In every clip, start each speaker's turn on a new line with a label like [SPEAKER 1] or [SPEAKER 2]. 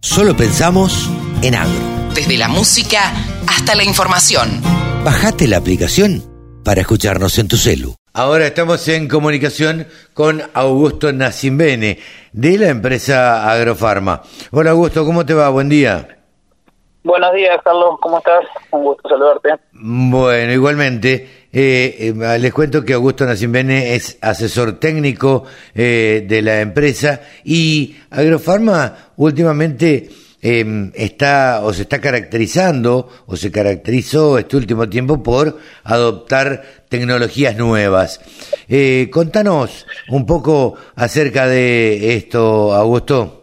[SPEAKER 1] Solo pensamos en agro.
[SPEAKER 2] Desde la música hasta la información.
[SPEAKER 1] Bajate la aplicación para escucharnos en tu celu.
[SPEAKER 3] Ahora estamos en comunicación con Augusto Nacimbene de la empresa Agrofarma. Hola Augusto, ¿cómo te va? Buen día.
[SPEAKER 4] Buenos días, Carlos, ¿cómo estás? Un gusto saludarte.
[SPEAKER 3] Bueno, igualmente, eh, eh, les cuento que Augusto Nacimbene es asesor técnico eh, de la empresa y Agrofarma últimamente em, está o se está caracterizando o se caracterizó este último tiempo por adoptar tecnologías nuevas. contanos un poco acerca de esto, Augusto.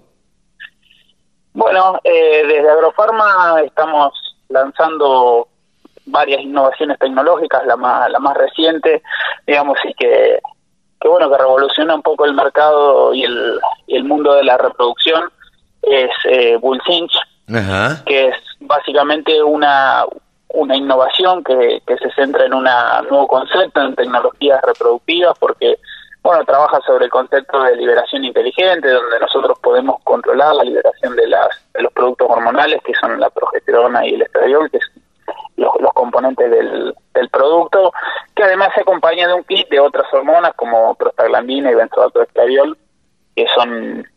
[SPEAKER 4] Bueno, eh, desde Agrofarma estamos lanzando varias innovaciones tecnológicas, la más, la más reciente, digamos, y que, que bueno, que revoluciona un poco el mercado y el, y el mundo de la reproducción, es eh, Bullfinch, que es básicamente una, una innovación que, que se centra en un nuevo concepto en tecnologías reproductivas, porque bueno, trabaja sobre el concepto de liberación inteligente, donde nosotros podemos controlar la liberación de, las, de los productos hormonales, que son la progesterona y el estradiol, que los, componentes del, del, producto, que además se acompaña de un kit de otras hormonas como prostaglandina y benzoato-estradiol, que son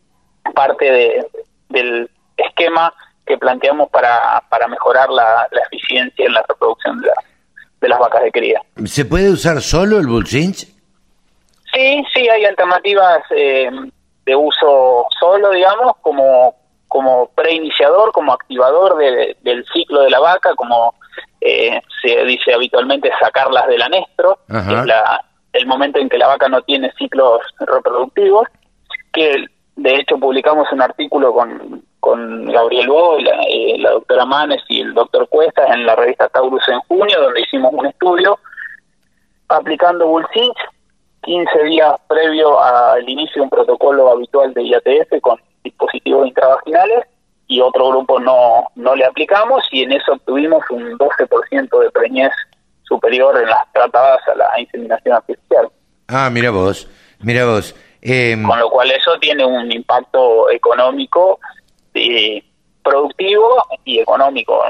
[SPEAKER 4] parte de, del esquema que planteamos para, para mejorar la, eficiencia en la reproducción de, de las vacas de cría.
[SPEAKER 3] ¿Se puede usar solo el Bullfinch?
[SPEAKER 4] Sí, sí, hay alternativas eh, de uso solo, digamos, como, como preiniciador, como activador del ciclo de la vaca, como eh, se dice habitualmente sacarlas del anestro, que es la, el momento en que la vaca no tiene ciclos reproductivos, que de hecho publicamos un artículo con, con Gabriel Bo, la, eh, la doctora Manes y el doctor Cuestas en la revista Taurus en junio, donde hicimos un estudio aplicando Bullfinch 15 días previo al inicio de un protocolo habitual de IATF con dispositivos intravaginales y otro grupo no, no le aplicamos y en eso obtuvimos un 12% de preñez superior en las tratadas a la inseminación artificial.
[SPEAKER 3] Ah, mira vos, mira vos.
[SPEAKER 4] Em, con lo cual eso tiene un impacto económico, y productivo y económico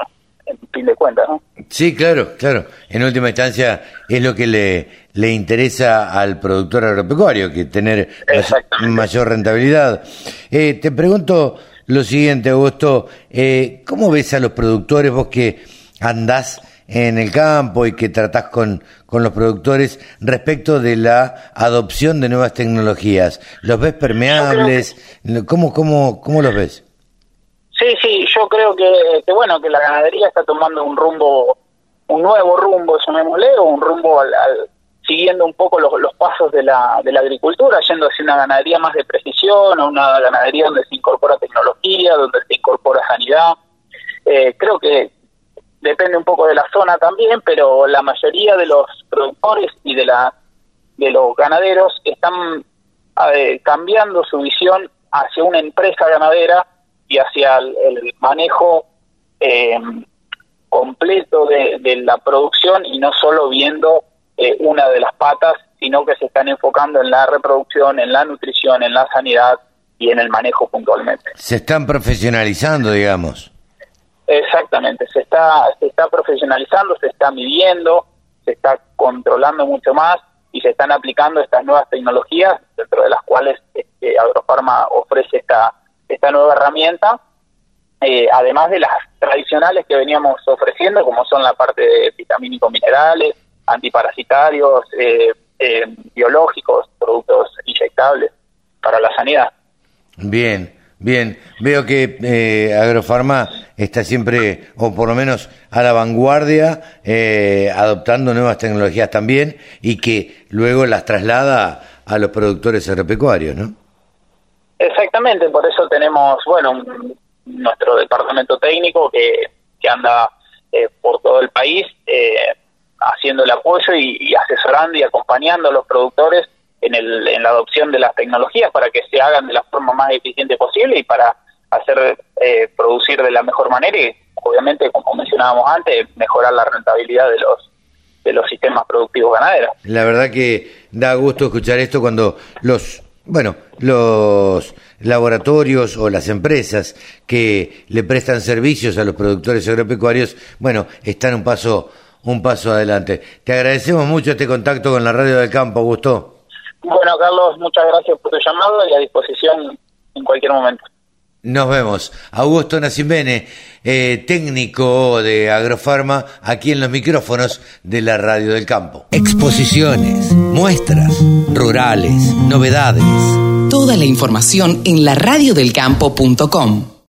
[SPEAKER 4] en fin de cuentas, ¿no?
[SPEAKER 3] Sí, claro, claro. En última instancia es lo que le, le interesa al productor agropecuario, que tener mayor rentabilidad. Eh, te pregunto lo siguiente, Augusto, eh, ¿cómo ves a los productores, vos que andás en el campo y que tratás con, con los productores respecto de la adopción de nuevas tecnologías? ¿Los ves permeables? ¿Cómo, cómo, ¿Cómo los ves?
[SPEAKER 4] Sí, sí, yo creo que, que, bueno, que la ganadería está tomando un rumbo, un nuevo rumbo, llamémosle, o un rumbo al, siguiendo un poco los, pasos de la, de la agricultura, yendo hacia una ganadería más de precisión, o una ganadería donde se incorpora tecnología, donde se incorpora sanidad. Eh, creo que depende un poco de la zona también, pero la mayoría de los productores y de la de los ganaderos están eh, cambiando su visión hacia una empresa ganadera y hacia el, manejo eh, completo de, la producción y no solo viendo eh, una de las patas, sino que se están enfocando en la reproducción, en la nutrición, en la sanidad y en el manejo puntualmente.
[SPEAKER 3] Se están profesionalizando, digamos.
[SPEAKER 4] Exactamente, se está, se está profesionalizando, se está midiendo, se está controlando mucho más y se están aplicando estas nuevas tecnologías, dentro de las cuales este, Agrofarma ofrece esta esta nueva herramienta, eh, además de las tradicionales que veníamos ofreciendo, como son la parte de vitamínicos minerales, antiparasitarios, eh, eh, biológicos, productos inyectables para la sanidad.
[SPEAKER 3] Bien, bien. Veo que Agrofarma está siempre, o por lo menos a la vanguardia, adoptando nuevas tecnologías también y que luego las traslada a los productores agropecuarios, ¿no?
[SPEAKER 4] Exactamente, por eso tenemos, bueno, nuestro departamento técnico que, que anda eh, por todo el país eh, haciendo el apoyo y, asesorando y acompañando a los productores en, el, en la adopción de las tecnologías para que se hagan de la forma más eficiente posible y para hacer eh, producir de la mejor manera y obviamente como mencionábamos antes mejorar la rentabilidad de los de los sistemas productivos ganaderos.
[SPEAKER 3] La verdad que da gusto escuchar esto cuando los bueno, los laboratorios o las empresas que le prestan servicios a los productores agropecuarios, bueno, están un paso un paso adelante. Te agradecemos mucho este contacto con la Radio del Campo, Augusto.
[SPEAKER 4] Bueno, Carlos, muchas gracias por tu llamado y a disposición en cualquier momento.
[SPEAKER 3] Nos vemos. Augusto Nacimene, eh, técnico de Agrofarma, aquí en los micrófonos de la Radio del Campo.
[SPEAKER 1] Exposiciones, muestras, rurales, novedades.
[SPEAKER 2] Toda la información en laradiodelcampo.com.